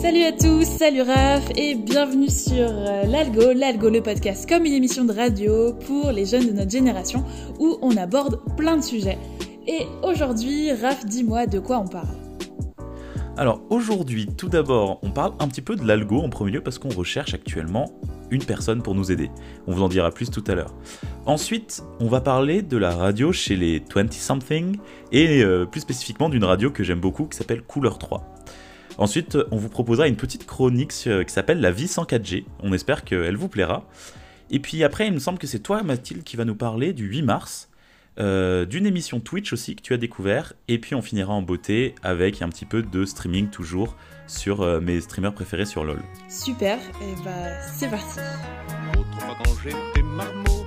Salut à tous, salut Raph et bienvenue sur euh, l'Algo, l'Algo le podcast comme une émission de radio pour les jeunes de notre génération où on aborde plein de sujets. Et aujourd'hui, Raph, dis-moi de quoi on parle. Alors aujourd'hui, tout d'abord, on parle un petit peu de l'algo en premier lieu parce qu'on recherche actuellement une personne pour nous aider. On vous en dira plus tout à l'heure. Ensuite, on va parler de la radio chez les 20-something et euh, plus spécifiquement d'une radio que j'aime beaucoup qui s'appelle Couleur 3. Ensuite, on vous proposera une petite chronique euh, qui s'appelle La vie sans 4G. On espère qu'elle vous plaira. Et puis après, il me semble que c'est toi, Mathilde, qui va nous parler du 8 mars, euh, d'une émission Twitch aussi que tu as découvert. Et puis on finira en beauté avec un petit peu de streaming toujours sur euh, mes streamers préférés sur LoL. Super, et bah c'est parti. Autrefois quand j'étais marmot,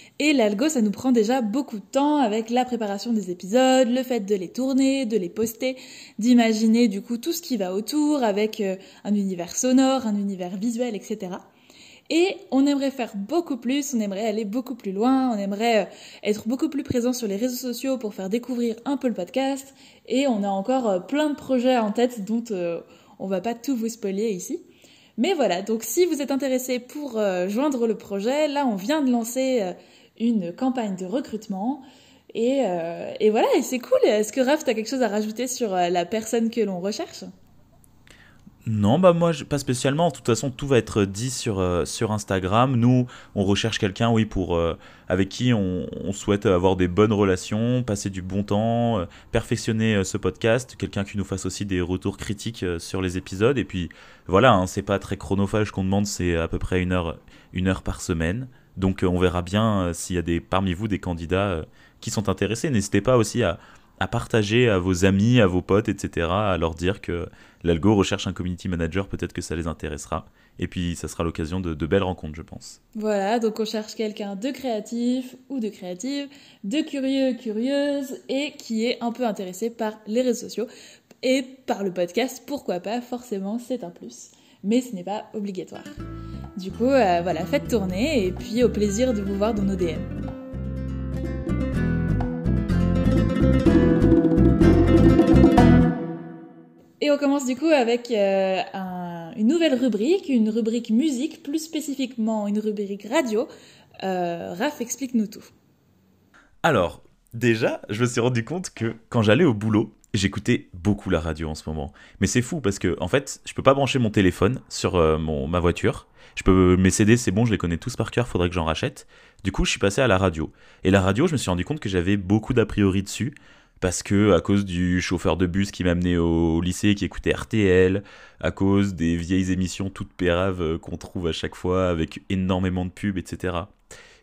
Et l'algo, ça nous prend déjà beaucoup de temps avec la préparation des épisodes, le fait de les tourner, de les poster, d'imaginer du coup tout ce qui va autour avec euh, un univers sonore, un univers visuel, etc. Et on aimerait faire beaucoup plus, on aimerait aller beaucoup plus loin, on aimerait euh, être beaucoup plus présent sur les réseaux sociaux pour faire découvrir un peu le podcast. Et on a encore euh, plein de projets en tête dont on va pas tout vous spoiler ici. Mais voilà, donc si vous êtes intéressé pour joindre le projet, là on vient de lancer une campagne de recrutement. Et, euh, et voilà, et c'est cool. Est-ce que Raph, tu as quelque chose à rajouter sur euh, la personne que l'on recherche? Non, bah moi, pas spécialement. De toute façon, tout va être dit sur, euh, sur Instagram. Nous, on recherche quelqu'un, oui, pour avec qui on, souhaite avoir des bonnes relations, passer du bon temps, perfectionner ce podcast. Quelqu'un qui nous fasse aussi des retours critiques sur les épisodes. Et puis, voilà, hein, c'est pas très chronophage qu'on demande, c'est à peu près une heure, une heure par semaine. Donc, euh, on verra bien euh, s'il y a des, parmi vous des candidats euh, qui sont intéressés. N'hésitez pas aussi à, partager à vos amis, à vos potes, etc., à leur dire que l'algo recherche un community manager, peut-être que ça les intéressera. Et puis, ça sera l'occasion de, de belles rencontres, je pense. Voilà, donc on cherche quelqu'un de créatif ou de créative, de curieux, curieuse, et qui est un peu intéressé par les réseaux sociaux et par le podcast. Pourquoi pas? Forcément, c'est un plus. Mais ce n'est pas obligatoire. Du coup, euh, voilà, faites tourner et puis au plaisir de vous voir dans nos DM. Et on commence du coup avec euh, un- une nouvelle rubrique, une rubrique musique, plus spécifiquement une rubrique radio. Euh, Raph, explique-nous tout. Alors, déjà, je me suis rendu compte que quand j'allais au boulot, j'écoutais beaucoup la radio en ce moment. Mais c'est fou parce que, en fait, je peux pas brancher mon téléphone sur ma voiture. Je peux, mes CD, c'est bon, je les connais tous par cœur, faudrait que j'en rachète. Du coup, je suis passé à la radio. Et la radio, je me suis rendu compte que j'avais beaucoup d'a priori dessus. Parce que, à cause du chauffeur de bus qui m'a amené au lycée, qui écoutait RTL, à cause des vieilles émissions toutes péraves euh, qu'on trouve à chaque fois avec énormément de pubs, etc.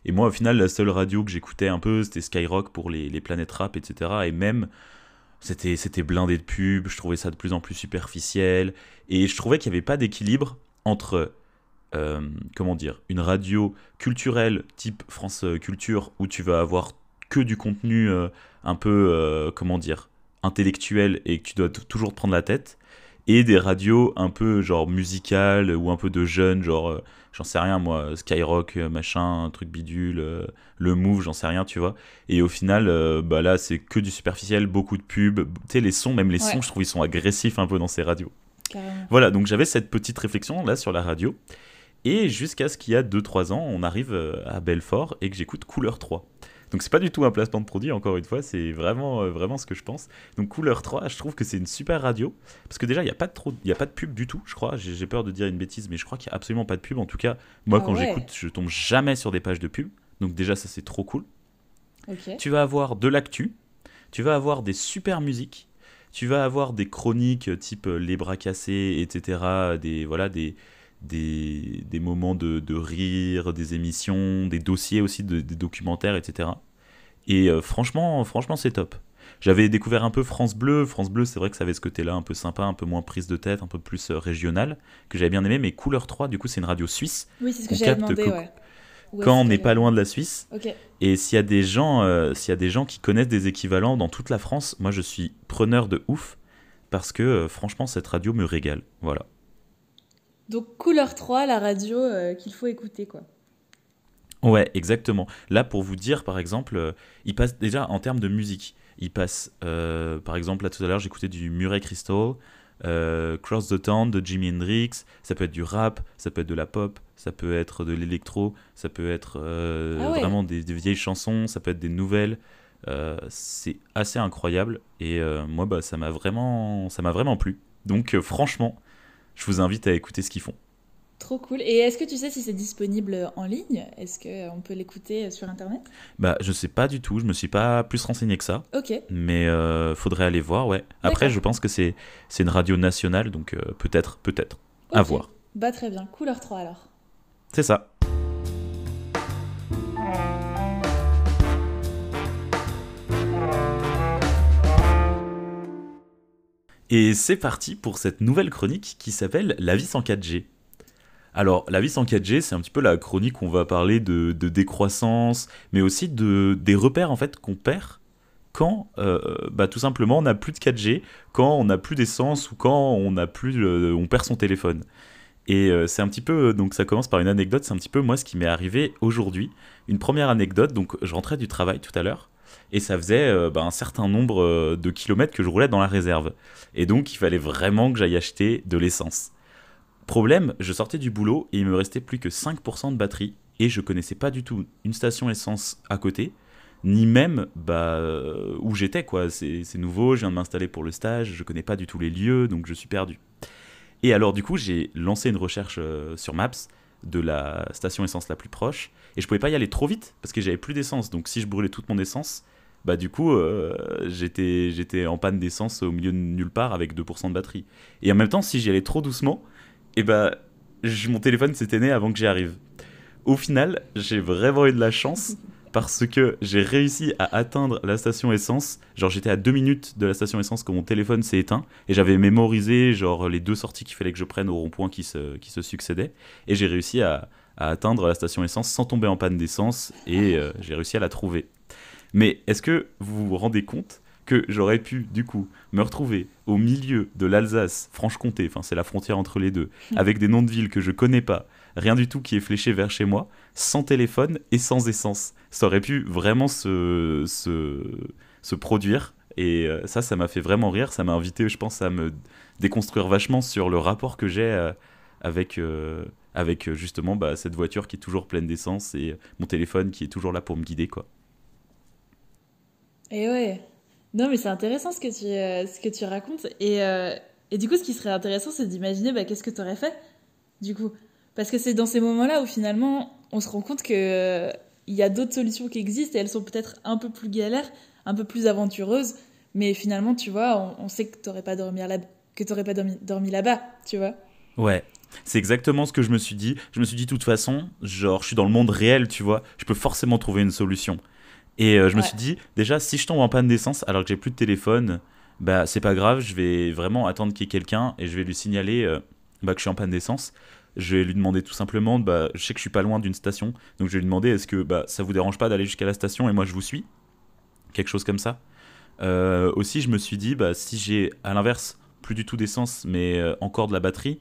Et moi, au final, la seule radio que j'écoutais un peu, c'était Skyrock pour les, les planètes rap, etc. Et même, c'était, c'était blindé de pubs, je trouvais ça de plus en plus superficiel. Et je trouvais qu'il n'y avait pas d'équilibre entre, euh, comment dire, une radio culturelle type France Culture, où tu vas avoir que du contenu euh, un peu, euh, comment dire, intellectuel et que tu dois toujours te prendre la tête. Et des radios un peu genre musicales ou un peu de jeunes, genre j'en sais rien moi, Skyrock, machin, un truc bidule, le Move, j'en sais rien, tu vois. Et au final, bah là, c'est que du superficiel, beaucoup de pubs. Tu sais, les sons, même les Ouais. sons, je trouve ils sont agressifs un peu dans ces radios. Carrément. Voilà, donc j'avais cette petite réflexion là sur la radio. Et jusqu'à ce qu'il y a 2-3 ans, on arrive euh, à Belfort et que j'écoute Couleur 3. Donc c'est pas du tout un placement de produit, encore une fois, c'est vraiment, euh, vraiment ce que je pense. Donc Couleur 3, je trouve que c'est une super radio. Parce que déjà, il n'y a, pas de trop- il y a pas de pub du tout, je crois. J'ai peur de dire une bêtise, mais je crois qu'il n'y a absolument pas de pub. En tout cas, moi, Ah quand ouais. j'écoute, je tombe jamais sur des pages de pub. Donc déjà, ça c'est trop cool. Tu vas avoir de l'actu, tu vas avoir des super musiques, tu vas avoir des chroniques euh, type les bras cassés, etc. Des, voilà, des, des, des moments de, de rire, des émissions, des dossiers aussi, de- des documentaires, etc. Et euh, franchement, franchement c'est top. J'avais découvert un peu France Bleu. France Bleu, c'est vrai que ça avait ce côté-là un peu sympa, un peu moins prise de tête, un peu plus euh, régional, que j'avais bien aimé. Mais Couleur 3, du coup, c'est une radio suisse. Oui, c'est ce que On j'avais capte demandé, que- ouais. Où Quand on n'est pas loin de la Suisse, et s'il y a des gens, euh, s'il y a des gens qui connaissent des équivalents dans toute la France, moi je suis preneur de ouf parce que euh, franchement cette radio me régale. Voilà. Donc, Couleur 3, la radio euh, qu'il faut écouter, quoi. Ouais, exactement. Là pour vous dire par exemple, euh, il passe déjà en termes de musique, il passe euh, par exemple là tout à l'heure j'écoutais du Murray Crystal, Cross the Town de Jimi Hendrix, ça peut être du rap, ça peut être de la pop, ça peut être de l'électro, ça peut être Ah ouais. vraiment des, des vieilles chansons, ça peut être des nouvelles. C'est assez incroyable et moi bah ça m'a vraiment ça m'a vraiment plu. Donc franchement, je vous invite à écouter ce qu'ils font. Trop cool. Et est-ce que tu sais si c'est disponible en ligne? Est-ce qu'on peut l'écouter sur Internet? Bah je sais pas du tout, je me suis pas plus renseigné que ça. Ok. Mais euh, faudrait aller voir, ouais. Après, je pense que c'est c'est une radio nationale, donc euh, peut-être, peut-être. À voir. Bah, très bien. Couleur 3, alors. C'est ça. Et c'est parti pour cette nouvelle chronique qui s'appelle La vie sans 4G. Alors, la vie sans 4G, c'est un petit peu la chronique où on va parler de, décroissance, mais aussi de, des repères en fait qu'on perd quand, euh, bah, tout simplement, on n'a plus de 4G, quand on n'a plus d'essence ou quand on n'a plus, on perd son téléphone. Et euh, c'est un petit peu, donc ça commence par une anecdote, c'est un petit peu moi ce qui m'est arrivé aujourd'hui. Une première anecdote, donc je rentrais du travail tout à l'heure, et ça faisait euh, bah, un certain nombre euh, de kilomètres que je roulais dans la réserve. Et donc il fallait vraiment que j'aille acheter de l'essence. Problème, je sortais du boulot et il me restait plus que 5% de batterie, et je connaissais pas du tout une station essence à côté, ni même bah, euh, où j'étais, quoi. C'est nouveau, je viens de m'installer pour le stage, je connais pas du tout les lieux, donc je suis perdu. Et alors, du coup, j'ai lancé une recherche sur Maps de la station essence la plus proche. Et je pouvais pas y aller trop vite parce que j'avais plus d'essence. Donc, si je brûlais toute mon essence, bah, du coup, euh, j'étais j'étais en panne d'essence au milieu de nulle part avec 2% de batterie. Et en même temps, si j'y allais trop doucement, et bah, je- mon téléphone s'éteignait avant que j'y arrive. Au final, j'ai vraiment eu de la chance parce que j'ai réussi à atteindre la station essence. Genre, j'étais à deux minutes de la station essence quand mon téléphone s'est éteint et j'avais mémorisé genre les deux sorties qu'il fallait que je prenne au rond-point qui se, qui se succédaient et j'ai réussi à, à atteindre la station essence sans tomber en panne d'essence et euh, j'ai réussi à la trouver. Mais est-ce que vous vous rendez compte que j'aurais pu du coup me retrouver au milieu de l'Alsace, Franche-Comté, enfin c'est la frontière entre les deux, avec des noms de villes que je connais pas, rien du tout qui est fléché vers chez moi, sans téléphone et sans essence. Ça aurait pu vraiment se, se, produire. Et euh, ça, ça m'a fait vraiment rire. Ça m'a invité, je pense, à me déconstruire vachement sur le rapport que j'ai euh, avec, euh, avec justement bah, cette voiture qui est toujours pleine d'essence et mon téléphone qui est toujours là pour me guider. quoi. Et ouais. Non, mais c'est intéressant ce que tu, ce que tu racontes. Et, et du coup, ce qui serait intéressant, c'est d'imaginer bah, qu'est-ce que tu aurais fait, du coup? Parce que c'est dans ces moments-là où finalement, on se rend compte que euh, il y a d'autres solutions qui existent et elles sont peut-être un peu plus galères, un peu plus aventureuses. Mais finalement, tu vois, on, on sait que tu n'aurais pas dormi, là, que t'aurais pas dormi, dormi là-bas, tu vois. Ouais, c'est exactement ce que je me suis dit. Je me suis dit, de toute façon, genre, je suis dans le monde réel, tu vois, je peux forcément trouver une solution. Et euh, je me suis dit, déjà, si je tombe en panne d'essence alors que j'ai plus de téléphone, bah, c'est pas grave, je vais vraiment attendre qu'il y ait quelqu'un et je vais lui signaler euh, bah, que je suis en panne d'essence. Je vais lui demander tout simplement, bah, je sais que je suis pas loin d'une station, donc je vais lui demander, est-ce que bah, ça vous dérange pas d'aller jusqu'à la station et moi je vous suis? Quelque chose comme ça. Euh, aussi, je me suis dit, bah, si j'ai à l'inverse plus du tout d'essence, mais euh, encore de la batterie,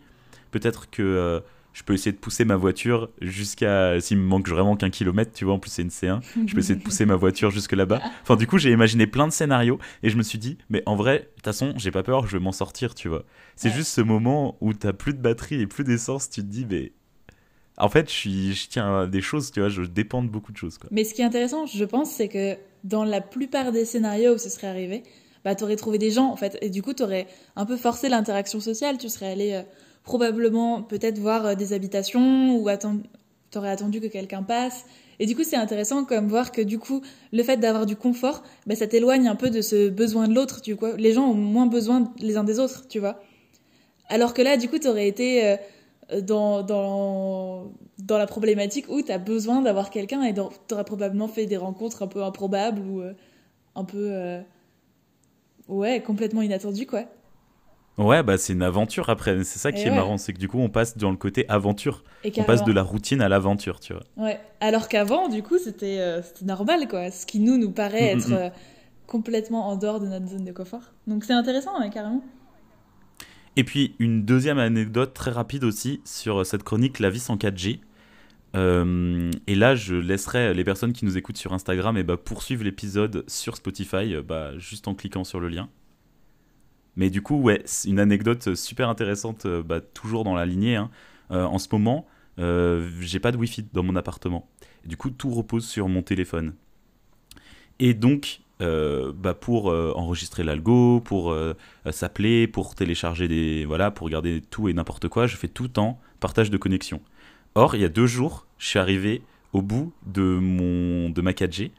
peut-être que euh, je peux essayer de pousser ma voiture jusqu'à. S'il me manque vraiment qu'un kilomètre, tu vois, en plus c'est une C1, je peux essayer de pousser ma voiture jusque là-bas. Enfin, du coup, j'ai imaginé plein de scénarios et je me suis dit, mais en vrai, de toute façon, j'ai pas peur, je vais m'en sortir, tu vois. C'est Ouais. juste ce moment où t'as plus de batterie et plus d'essence, tu te dis, mais. En fait, je, suis, je tiens à des choses, tu vois, je dépends de beaucoup de choses, quoi. Mais ce qui est intéressant, je pense, c'est que dans la plupart des scénarios où ce serait arrivé, bah, tu aurais trouvé des gens, en fait. Et du coup, tu aurais un peu forcé l'interaction sociale. Tu serais allé euh, probablement peut-être voir euh, des habitations ou tu aurais attendu que quelqu'un passe. Et du coup, c'est intéressant comme voir que du coup, le fait d'avoir du confort, bah, ça t'éloigne un peu de ce besoin de l'autre. Tu vois, les gens ont moins besoin les uns des autres, tu vois. Alors que là, du coup, tu aurais été euh, dans, dans, dans la problématique où tu as besoin d'avoir quelqu'un et tu aurais probablement fait des rencontres un peu improbables ou euh, un peu. ouais, complètement inattendu, quoi. Ouais, bah c'est une aventure après. C'est ça qui Et est ouais. marrant, c'est que du coup on passe dans le côté aventure. Et On passe de la routine à l'aventure, tu vois. Ouais. Alors qu'avant, du coup, c'était euh, normal, quoi. Ce qui nous nous paraît Mm, être mm, mm. euh, complètement en dehors de notre zone de confort. Donc c'est intéressant, carrément. Et puis une deuxième anecdote très rapide aussi sur cette chronique La vie sans 4G. Euh, et là, je laisserai les personnes qui nous écoutent sur Instagram et bah, poursuivre l'épisode sur Spotify euh, bah, juste en cliquant sur le lien. Mais du coup, ouais, une anecdote super intéressante, euh, bah, toujours dans la lignée. hein. Euh, en ce moment, euh, j'ai pas de Wi-Fi dans mon appartement. Du coup, tout repose sur mon téléphone. Et donc, euh, bah, pour euh, enregistrer l'algo, pour euh, euh, s'appeler, pour télécharger des. Voilà, pour regarder tout et n'importe quoi, je fais tout en partage de connexion. Or, il y a deux jours, je suis arrivé au bout de, mon, de ma 4G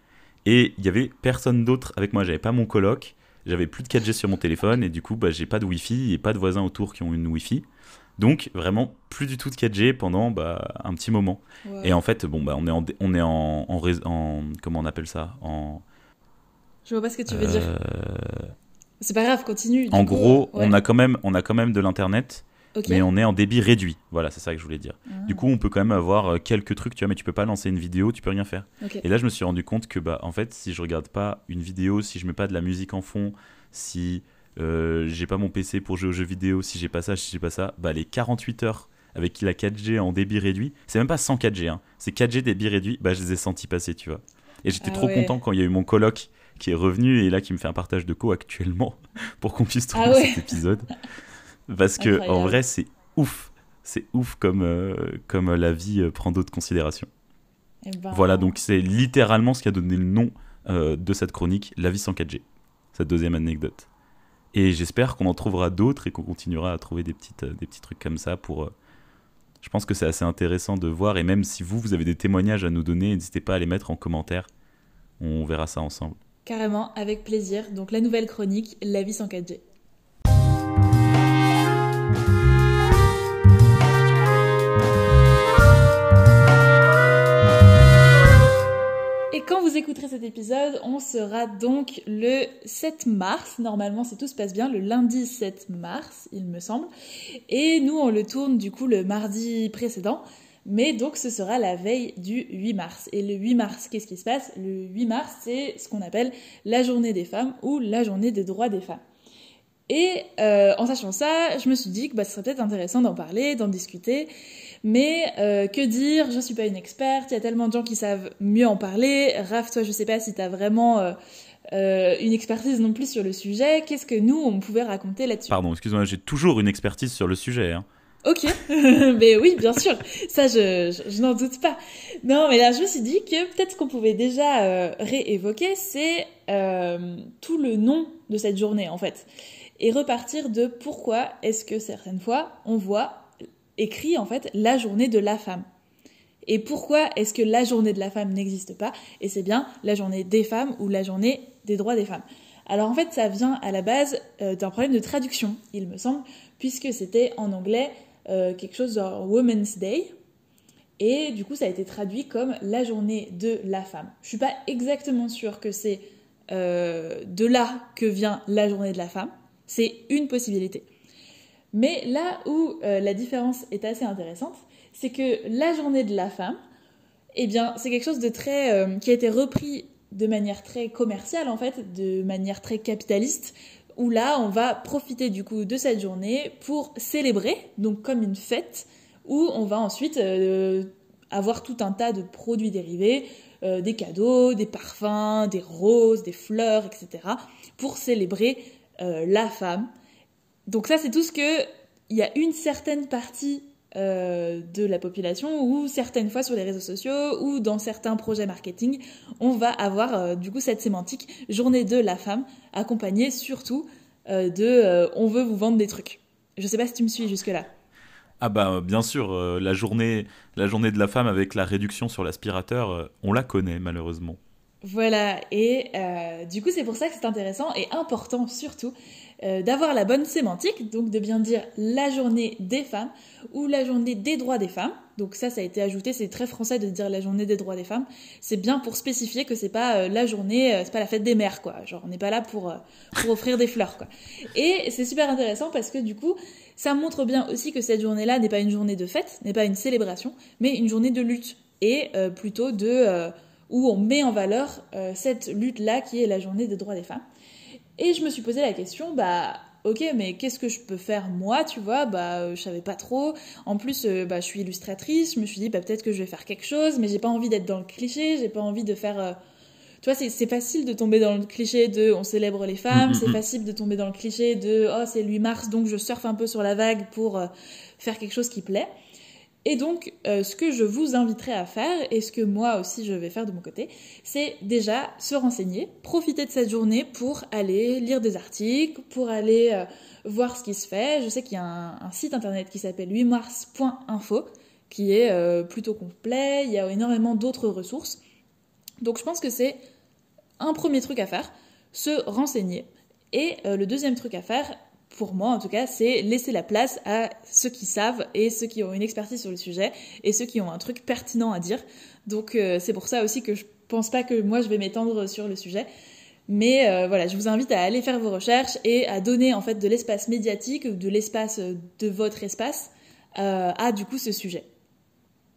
et il y avait personne d'autre avec moi. J'avais pas mon coloc, j'avais plus de 4G sur mon téléphone et du coup, bah, j'ai pas de Wi-Fi et pas de voisins autour qui ont une Wi-Fi. Donc, vraiment, plus du tout de 4G pendant bah, un petit moment. Et en fait, bon, bah, on est en, on est en, en, rés- en- comment on appelle ça? En, Je vois pas ce que tu veux dire. euh, C'est pas grave, continue. en coup, gros, euh, ouais. on a quand même, on a quand même de l'internet, Mais on est en débit réduit. Voilà, c'est ça que je voulais dire. Ah, Du coup, on peut quand même avoir euh, quelques trucs, tu vois, mais tu peux pas lancer une vidéo, tu peux rien faire. Et là, je me suis rendu compte que, bah, en fait, si je regarde pas une vidéo, si je mets pas de la musique en fond, si euh, j'ai pas mon PC pour jouer aux jeux vidéo, si j'ai pas ça, si j'ai pas ça, bah, les 48 heures avec la 4G en débit réduit, c'est même pas 100 4G, hein, c'est 4G débit réduit, bah, je les ai sentis passer, tu vois. Et j'étais Ah trop ouais. content quand il y a eu mon coloc qui est revenu et là qui me fait un partage de co actuellement pour qu'on puisse Ah ouais. cet épisode. Parce que en vrai, c'est ouf. C'est ouf comme, euh, comme la vie euh, prend d'autres considérations. Eh ben, Voilà, donc c'est littéralement ce qui a donné le nom euh, de cette chronique, La vie sans 4G. Cette deuxième anecdote. Et j'espère qu'on en trouvera d'autres et qu'on continuera à trouver des, petites, euh, des petits trucs comme ça pour... euh, je pense que c'est assez intéressant de voir, et même si vous, vous avez des témoignages à nous donner, n'hésitez pas à les mettre en commentaire. On verra ça ensemble. Carrément, avec plaisir. Donc la nouvelle chronique, La vie sans 4G. Quand vous écouterez cet épisode, on sera donc le 7 mars. Normalement, si tout se passe bien, le lundi 7 mars, il me semble. Et nous, on le tourne du coup le mardi précédent. Mais donc, ce sera la veille du 8 mars. Et le 8 mars, qu'est-ce qui se passe? Le 8 mars, c'est ce qu'on appelle la journée des femmes ou la journée des droits des femmes. Et euh, en sachant ça, je me suis dit que bah, ce serait peut-être intéressant d'en parler, d'en discuter. Mais euh, que dire Je suis pas une experte. Il y a tellement de gens qui savent mieux en parler. Raph, toi, je sais pas si tu as vraiment euh, euh, une expertise non plus sur le sujet. Qu'est-ce que nous, on pouvait raconter là-dessus? Pardon, excuse-moi, j'ai toujours une expertise sur le sujet. hein. Ok, mais oui, bien sûr, ça je, je, je n'en doute pas. Non, mais là je me suis dit que peut-être ce qu'on pouvait déjà euh, réévoquer, c'est euh, tout le nom de cette journée en fait, et repartir de pourquoi est-ce que certaines fois on voit écrit en fait la journée de la femme. Et pourquoi est-ce que la journée de la femme n'existe pas? Et c'est bien la journée des femmes ou la journée des droits des femmes. Alors en fait, ça vient à la base euh, d'un problème de traduction, il me semble, puisque c'était en anglais euh, quelque chose genre Women's Day. Et du coup, ça a été traduit comme la journée de la femme. Je suis pas exactement sûre que c'est euh, de là que vient la journée de la femme. C'est une possibilité. Mais là où euh, la différence est assez intéressante, c'est que la journée de la femme, eh bien, c'est quelque chose de très euh, qui a été repris de manière très commerciale en fait, de manière très capitaliste, où là, on va profiter du coup de cette journée pour célébrer, donc comme une fête, où on va ensuite euh, avoir tout un tas de produits dérivés, des cadeaux, des parfums, des roses, des fleurs, etc., pour célébrer la femme. Donc ça, c'est tout ce que il y a une certaine partie euh, de la population ou certaines fois sur les réseaux sociaux ou dans certains projets marketing, on va avoir euh, du coup cette sémantique journée de la femme accompagnée surtout euh, de on veut vous vendre des trucs. Je sais pas si tu me suis jusque là. Ah bah bien sûr, la journée, la journée de la femme avec la réduction sur l'aspirateur, on la connaît malheureusement. Voilà, et euh, du coup c'est pour ça que c'est intéressant et important surtout euh, d'avoir la bonne sémantique, donc de bien dire la journée des femmes ou la journée des droits des femmes. Donc ça, ça a été ajouté, c'est très français de dire la journée des droits des femmes. C'est bien pour spécifier que c'est pas euh, la journée, euh, c'est pas la fête des mères, quoi. Genre, on n'est pas là pour, pour offrir des fleurs, quoi. Et c'est super intéressant parce que du coup, ça montre bien aussi que cette journée-là n'est pas une journée de fête, n'est pas une célébration, mais une journée de lutte et plutôt de où on met en valeur cette lutte-là qui est la journée des droits des femmes. Et je me suis posé la question, bah ok, mais qu'est-ce que je peux faire moi, tu vois? Bah, euh, je savais pas trop. En plus, euh, bah, je suis illustratrice. Je me suis dit, bah, peut-être que je vais faire quelque chose, mais j'ai pas envie d'être dans le cliché. J'ai pas envie de faire. Euh, tu vois, c'est facile de tomber dans le cliché de on célèbre les femmes. Mm, mm, c'est mm. facile de tomber dans le cliché de oh, c'est 8 mars, donc je surfe un peu sur la vague pour faire quelque chose qui plaît. Et donc, euh, ce que je vous inviterai à faire, et ce que moi aussi je vais faire de mon côté, c'est déjà se renseigner, profiter de cette journée pour aller lire des articles, pour aller euh, voir ce qui se fait. Je sais qu'il y a un, site internet qui s'appelle 8mars.info, qui est euh, plutôt complet, il y a énormément d'autres ressources. Donc je pense que c'est un premier truc à faire, se renseigner. Et le deuxième truc à faire, pour moi en tout cas, c'est laisser la place à ceux qui savent et ceux qui ont une expertise sur le sujet et ceux qui ont un truc pertinent à dire. Donc euh, c'est pour ça aussi que je pense pas que moi je vais m'étendre sur le sujet. Mais euh, voilà, je vous invite à aller faire vos recherches et à donner en fait de l'espace médiatique de l'espace de votre espace euh, à du coup ce sujet.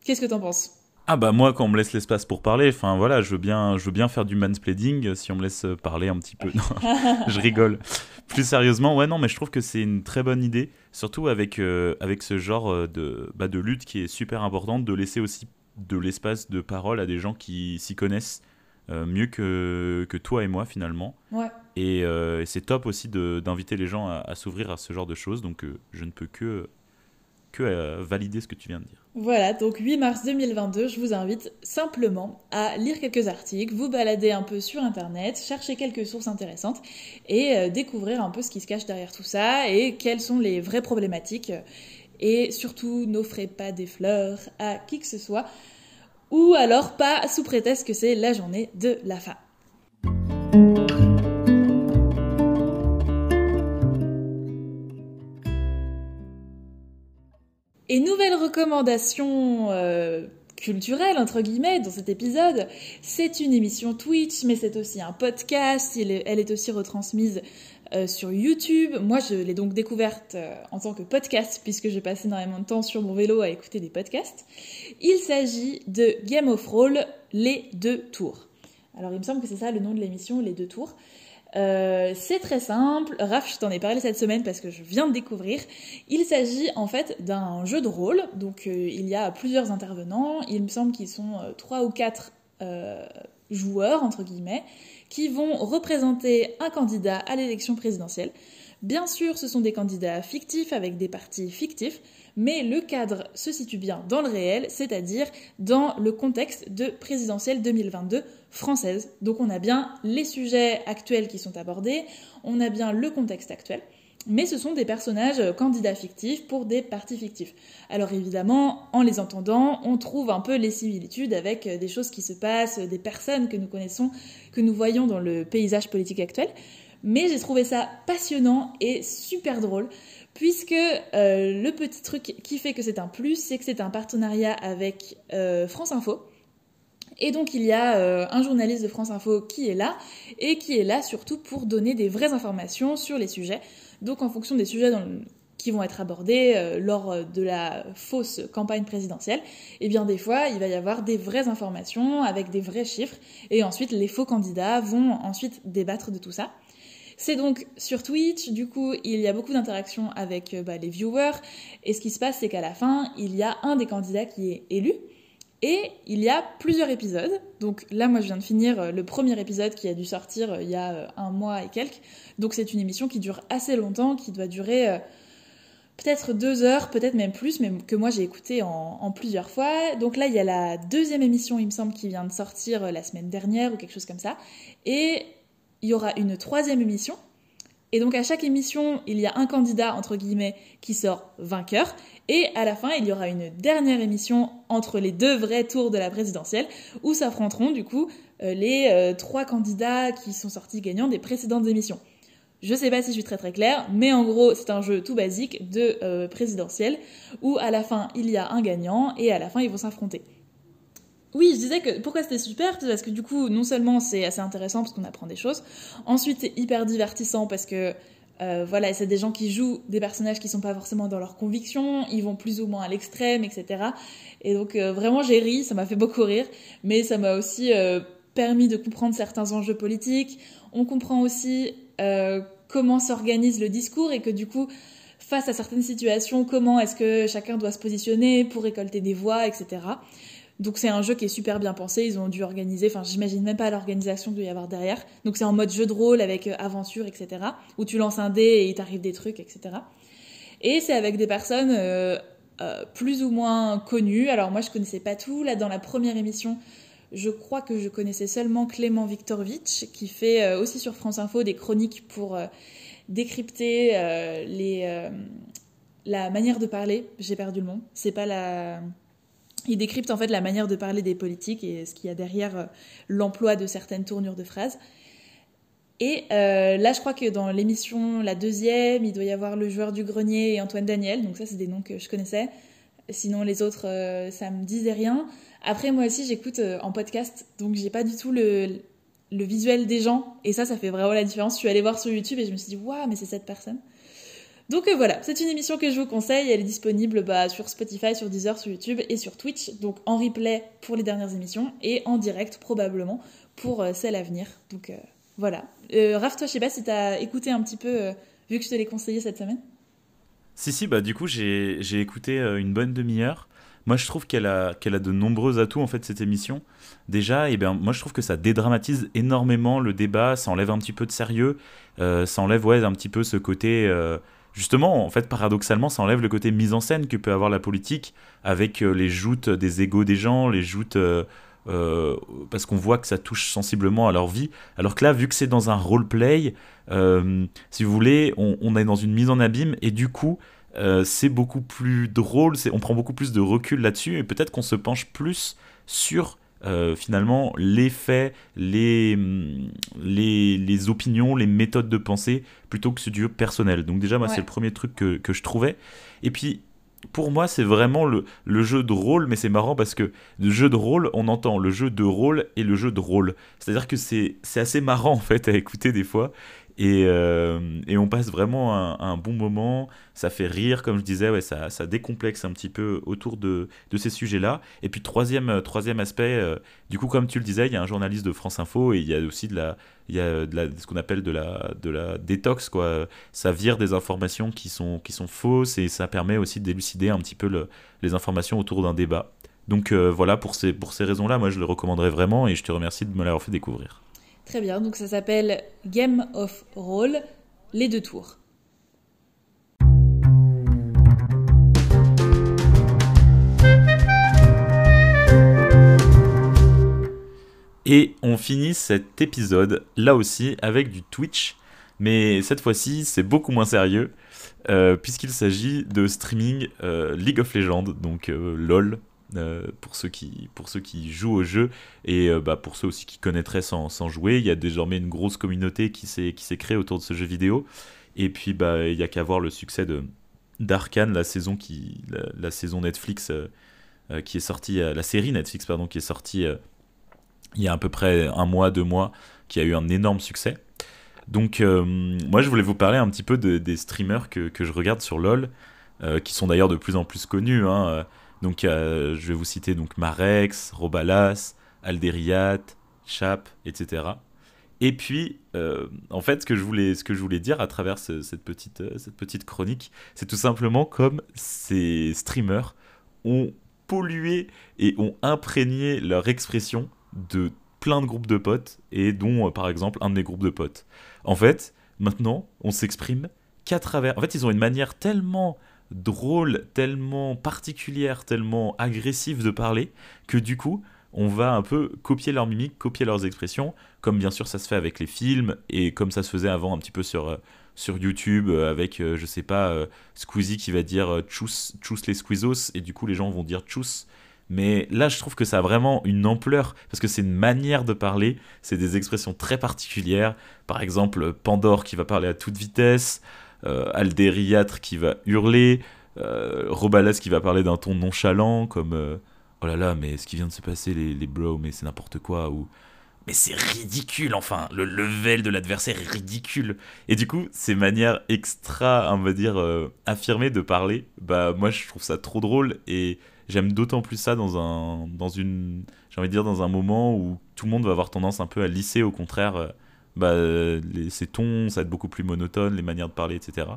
Qu'est-ce que t'en penses? Ah bah moi quand on me laisse l'espace pour parler, enfin voilà, je veux bien, je veux bien faire du mansplaining si on me laisse parler un petit peu. Non, je rigole. Plus sérieusement, ouais non, mais je trouve que c'est une très bonne idée, surtout avec euh, avec ce genre euh, de bah, de lutte qui est super importante, de laisser aussi de l'espace de parole à des gens qui s'y connaissent euh, mieux que que toi et moi finalement. Ouais. Et, c'est top aussi d'inviter les gens à, à s'ouvrir à ce genre de choses, donc je ne peux que que valider ce que tu viens de dire. Voilà, donc 8 mars 2022, je vous invite simplement à lire quelques articles, vous balader un peu sur Internet, chercher quelques sources intéressantes et euh, découvrir un peu ce qui se cache derrière tout ça et quelles sont les vraies problématiques. Et surtout, n'offrez pas des fleurs à qui que ce soit, ou alors pas sous prétexte que c'est la journée de la femme. Et nouvelle recommandation euh, culturelle, entre guillemets, dans cet épisode, c'est une émission Twitch, mais c'est aussi un podcast, elle est aussi retransmise euh, sur YouTube. Moi, je l'ai donc découverte euh, en tant que podcast, puisque j'ai passé énormément de temps sur mon vélo à écouter des podcasts. Il s'agit de Game of Roll, les deux tours. Alors, il me semble que c'est ça le nom de l'émission, les deux tours. Euh, c'est très simple. Raph, je t'en ai parlé cette semaine parce que je viens de découvrir. Il s'agit en fait d'un jeu de rôle. Donc euh, il y a plusieurs intervenants. Il me semble qu'ils sont euh, trois ou quatre joueurs entre guillemets qui vont représenter un candidat à l'élection présidentielle. Bien sûr, ce sont des candidats fictifs avec des partis fictifs, mais le cadre se situe bien dans le réel, c'est-à-dire dans le contexte de présidentielle 2022 française. Donc on a bien les sujets actuels qui sont abordés, on a bien le contexte actuel. Mais ce sont des personnages candidats fictifs pour des partis fictifs. Alors évidemment, en les entendant, on trouve un peu les similitudes avec des choses qui se passent, des personnes que nous connaissons, que nous voyons dans le paysage politique actuel. Mais j'ai trouvé ça passionnant et super drôle puisque euh, le petit truc qui fait que c'est un plus, c'est que c'est un partenariat avec euh, France Info. Et donc il y a euh, un journaliste de France Info qui est là, et qui est là surtout pour donner des vraies informations sur les sujets. Donc en fonction des sujets qui vont être abordés lors de la fausse campagne présidentielle, et eh bien des fois il va y avoir des vraies informations avec des vrais chiffres, et ensuite les faux candidats vont ensuite débattre de tout ça. C'est donc sur Twitch, du coup, il y a beaucoup d'interactions avec euh, bah, les viewers. Et ce qui se passe, c'est qu'à la fin, il y a un des candidats qui est élu. Et il y a plusieurs épisodes. Donc là, moi, je viens de finir euh, le premier épisode qui a dû sortir euh, il y a un mois et quelques. Donc c'est une émission qui dure assez longtemps, qui doit durer peut-être deux heures, peut-être même plus, mais que moi j'ai écouté en, en, plusieurs fois. Donc là, il y a la deuxième émission, il me semble, qui vient de sortir la semaine dernière ou quelque chose comme ça. Et il y aura une troisième émission. Et donc à chaque émission, il y a un candidat, entre guillemets, qui sort vainqueur. Et à la fin, il y aura une dernière émission entre les deux vrais tours de la présidentielle, où s'affronteront du coup euh, les euh, trois candidats qui sont sortis gagnants des précédentes émissions. Je sais pas si je suis très très claire, mais en gros, c'est un jeu tout basique de euh, présidentiel où à la fin il y a un gagnant et à la fin ils vont s'affronter. Oui, je disais que pourquoi c'était super, parce que du coup, non seulement c'est assez intéressant parce qu'on apprend des choses, ensuite c'est hyper divertissant parce que euh, voilà, c'est des gens qui jouent des personnages qui sont pas forcément dans leurs convictions, ils vont plus ou moins à l'extrême, etc. Et donc euh, vraiment j'ai ri, ça m'a fait beaucoup rire, mais ça m'a aussi euh, permis de comprendre certains enjeux politiques. On comprend aussi comment s'organise le discours et que du coup, face à certaines situations, comment est-ce que chacun doit se positionner pour récolter des voix, etc. Donc c'est un jeu qui est super bien pensé, ils ont dû organiser, enfin j'imagine même pas l'organisation qu'il doit y avoir derrière. Donc c'est en mode jeu de rôle avec euh, aventure, etc. Où tu lances un dé et il t'arrive des trucs, etc. Et c'est avec des personnes euh, euh, plus ou moins connues. Alors moi je connaissais pas tout. Là dans la première émission, je crois que je connaissais seulement Clément Viktorovitch qui fait aussi sur France Info des chroniques pour décrypter les, la manière de parler. J'ai perdu le nom. C'est pas la il décrypte en fait la manière de parler des politiques et ce qu'il y a derrière euh, l'emploi de certaines tournures de phrases. Et euh, là, je crois que dans l'émission, la deuxième, il doit y avoir le joueur du grenier et Antoine Daniel. Donc ça, c'est des noms que je connaissais. Sinon, les autres, euh, ça me disait rien. Après, moi aussi, j'écoute en podcast, donc j'ai pas du tout le, le visuel des gens. Et ça, ça fait vraiment la différence. Je suis allée voir sur YouTube et je me suis dit, waouh, mais c'est cette personne. Donc euh, voilà, c'est une émission que je vous conseille. Elle est disponible bah, sur Spotify, sur Deezer, sur YouTube et sur Twitch. Donc en replay pour les dernières émissions et en direct probablement pour euh, celle à venir. Donc euh, voilà. Raph, toi, je sais pas si t'as écouté un petit peu, vu que je te l'ai conseillé cette semaine. Si, si, bah du coup, j'ai écouté une bonne demi-heure. Moi, je trouve qu'elle a, a de nombreux atouts, en fait, cette émission. Déjà, eh bien, moi, je trouve que ça dédramatise énormément le débat, ça enlève un petit peu de sérieux, ça enlève, ouais, un petit peu ce côté justement, en fait, paradoxalement, ça enlève le côté mise en scène que peut avoir la politique avec euh, les joutes des égaux des gens, les joutes. Euh, euh, parce qu'on voit que ça touche sensiblement à leur vie. Alors que là, vu que c'est dans un roleplay, si vous voulez, on, est dans une mise en abîme et du coup, c'est beaucoup plus drôle, on prend beaucoup plus de recul là-dessus et peut-être qu'on se penche plus sur euh, finalement les faits, les, les, les, opinions, les méthodes de pensée, plutôt que ce duo personnel. Donc déjà, moi, c'est le premier truc que, que, je trouvais. Et puis, pour moi, c'est vraiment le, le, jeu de rôle, mais c'est marrant parce que le jeu de rôle, on entend le jeu de rôle et le jeu de rôle. C'est-à-dire que c'est assez marrant, en fait, à écouter des fois. Euh, et, on passe vraiment un, bon moment. Ça fait rire, comme je disais, ouais, ça, ça décomplexe un petit peu autour de, de ces sujets-là. Et puis, troisième, euh, troisième aspect, euh, du coup, comme tu le disais, il y a un journaliste de France Info et il y a aussi de la, il y a de la, ce qu'on appelle de la, de la détox. Quoi. Ça vire des informations qui sont, qui sont fausses et ça permet aussi d'élucider un petit peu le, les informations autour d'un débat. Donc voilà, pour ces, pour ces raisons-là, moi je le recommanderais vraiment et je te remercie de me l'avoir fait découvrir. Très bien, donc ça s'appelle Game of Roll, les deux tours. Et on finit cet épisode là aussi avec du Twitch, mais cette fois-ci c'est beaucoup moins sérieux euh, puisqu'il s'agit de streaming euh, League of Legends, donc euh, LOL euh, pour, ceux qui, pour ceux qui jouent au jeu et euh, bah, pour ceux aussi qui connaîtraient sans, sans, jouer. Il y a désormais une grosse communauté qui s'est créée autour de ce jeu vidéo. Et puis bah, il n'y a qu'à voir le succès de d'Arkane, la saison la, saison Netflix euh, qui est sortie, la série Netflix pardon qui est sortie il y a à peu près un mois, deux mois, qui a eu un énorme succès. Donc moi je voulais vous parler un petit peu des streamers que, que, je regarde sur LoL, qui sont d'ailleurs de plus en plus connus. Hein. Donc je vais vous citer donc Marex, Robalas, Alderiat, Chap, etc. Et puis, euh, en fait, ce que je voulais, ce que je voulais dire à travers cette, petite, euh, cette petite chronique, c'est tout simplement comme ces streamers ont pollué et ont imprégné leur expression de plein de groupes de potes, et dont, euh, par exemple, un de mes groupes de potes. En fait, maintenant, on s'exprime qu'à travers... En fait, ils ont une manière tellement drôle, tellement particulière, tellement agressive de parler, que du coup, on va un peu copier leur mimique, copier leurs expressions, comme bien sûr ça se fait avec les films, et comme ça se faisait avant un petit peu sur, euh, sur YouTube, euh, avec, euh, je sais pas, Squeezie qui va dire tchous, les squeezos, et du coup les gens vont dire tchous, Mais là, je trouve que ça a vraiment une ampleur, parce que c'est une manière de parler, c'est des expressions très particulières. Par exemple, Pandore qui va parler à toute vitesse, euh, Aldériatre qui va hurler, euh, Robalas qui va parler d'un ton nonchalant, comme euh, Oh là là, mais ce qui vient de se passer, les, les mais c'est n'importe quoi, ou mais c'est ridicule, enfin, le level de l'adversaire est ridicule. Et du coup, ces manières extra, on va dire, affirmées de parler, bah moi je trouve ça trop drôle et j'aime d'autant plus ça dans un dans une envie de dire dans un moment où tout le monde va avoir tendance un peu à lisser au contraire euh, bah, les, ces tons ça va être beaucoup plus monotone les manières de parler etc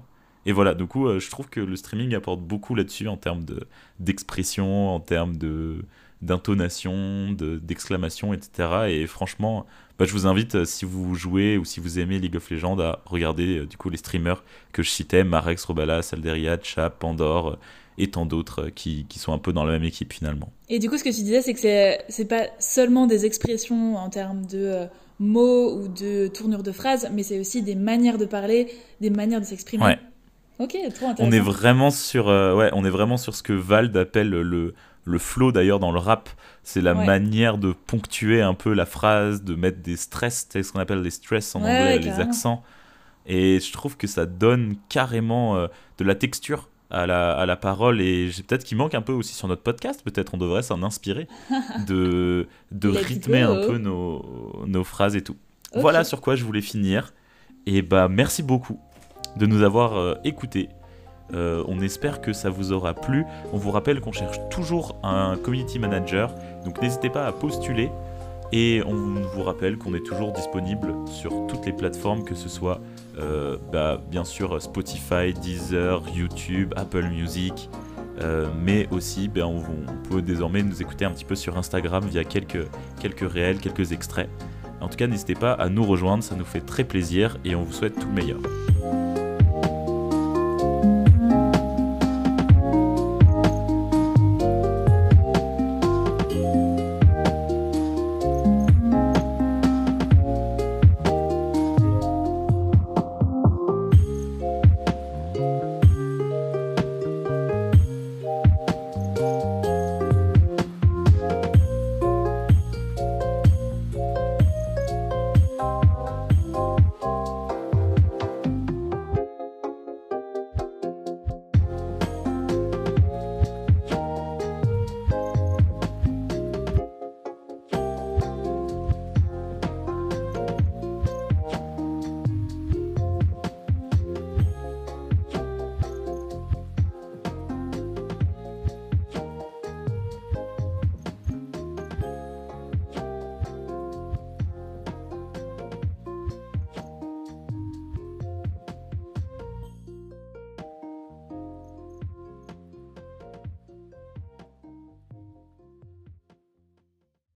et voilà du coup euh, je trouve que le streaming apporte beaucoup là-dessus en termes de d'expression en termes de d'intonation d'exclamation etc et franchement bah, je vous invite euh, si vous jouez ou si vous aimez League of Legends à regarder du coup les streamers que je citais Marex Robalas Alderiat Chap Pandore et tant d'autres qui, qui, sont un peu dans la même équipe finalement. Et du coup, ce que tu disais, c'est que c'est, pas seulement des expressions en termes de euh, mots ou de tournure de phrases, mais c'est aussi des manières de parler, des manières de s'exprimer. Ouais. Ok, trop intéressant. On est vraiment sur, euh, ouais, on est vraiment sur ce que Vald appelle le, le flow d'ailleurs dans le rap. C'est la Ouais. manière de ponctuer un peu la phrase, de mettre des stress, c'est ce qu'on appelle les stress en Ouais, anglais, les accents. Et je trouve que ça donne carrément euh, de la texture à la, à la parole et peut-être qu'il manque un peu aussi sur notre podcast, peut-être on devrait s'en inspirer de, rythmer go. un peu nos, nos phrases et tout. Voilà sur quoi je voulais finir. Et bah merci beaucoup de nous avoir euh, écoutés. Euh, on espère que ça vous aura plu. On vous rappelle qu'on cherche toujours un community manager, donc n'hésitez pas à postuler. Et on vous rappelle qu'on est toujours disponible sur toutes les plateformes, que ce soit euh, bah, bien sûr Spotify, Deezer, YouTube, Apple Music, euh, mais aussi ben, on, on peut désormais nous écouter un petit peu sur Instagram via quelques, quelques réels, quelques extraits. En tout cas, n'hésitez pas à nous rejoindre, ça nous fait très plaisir et on vous souhaite tout le meilleur.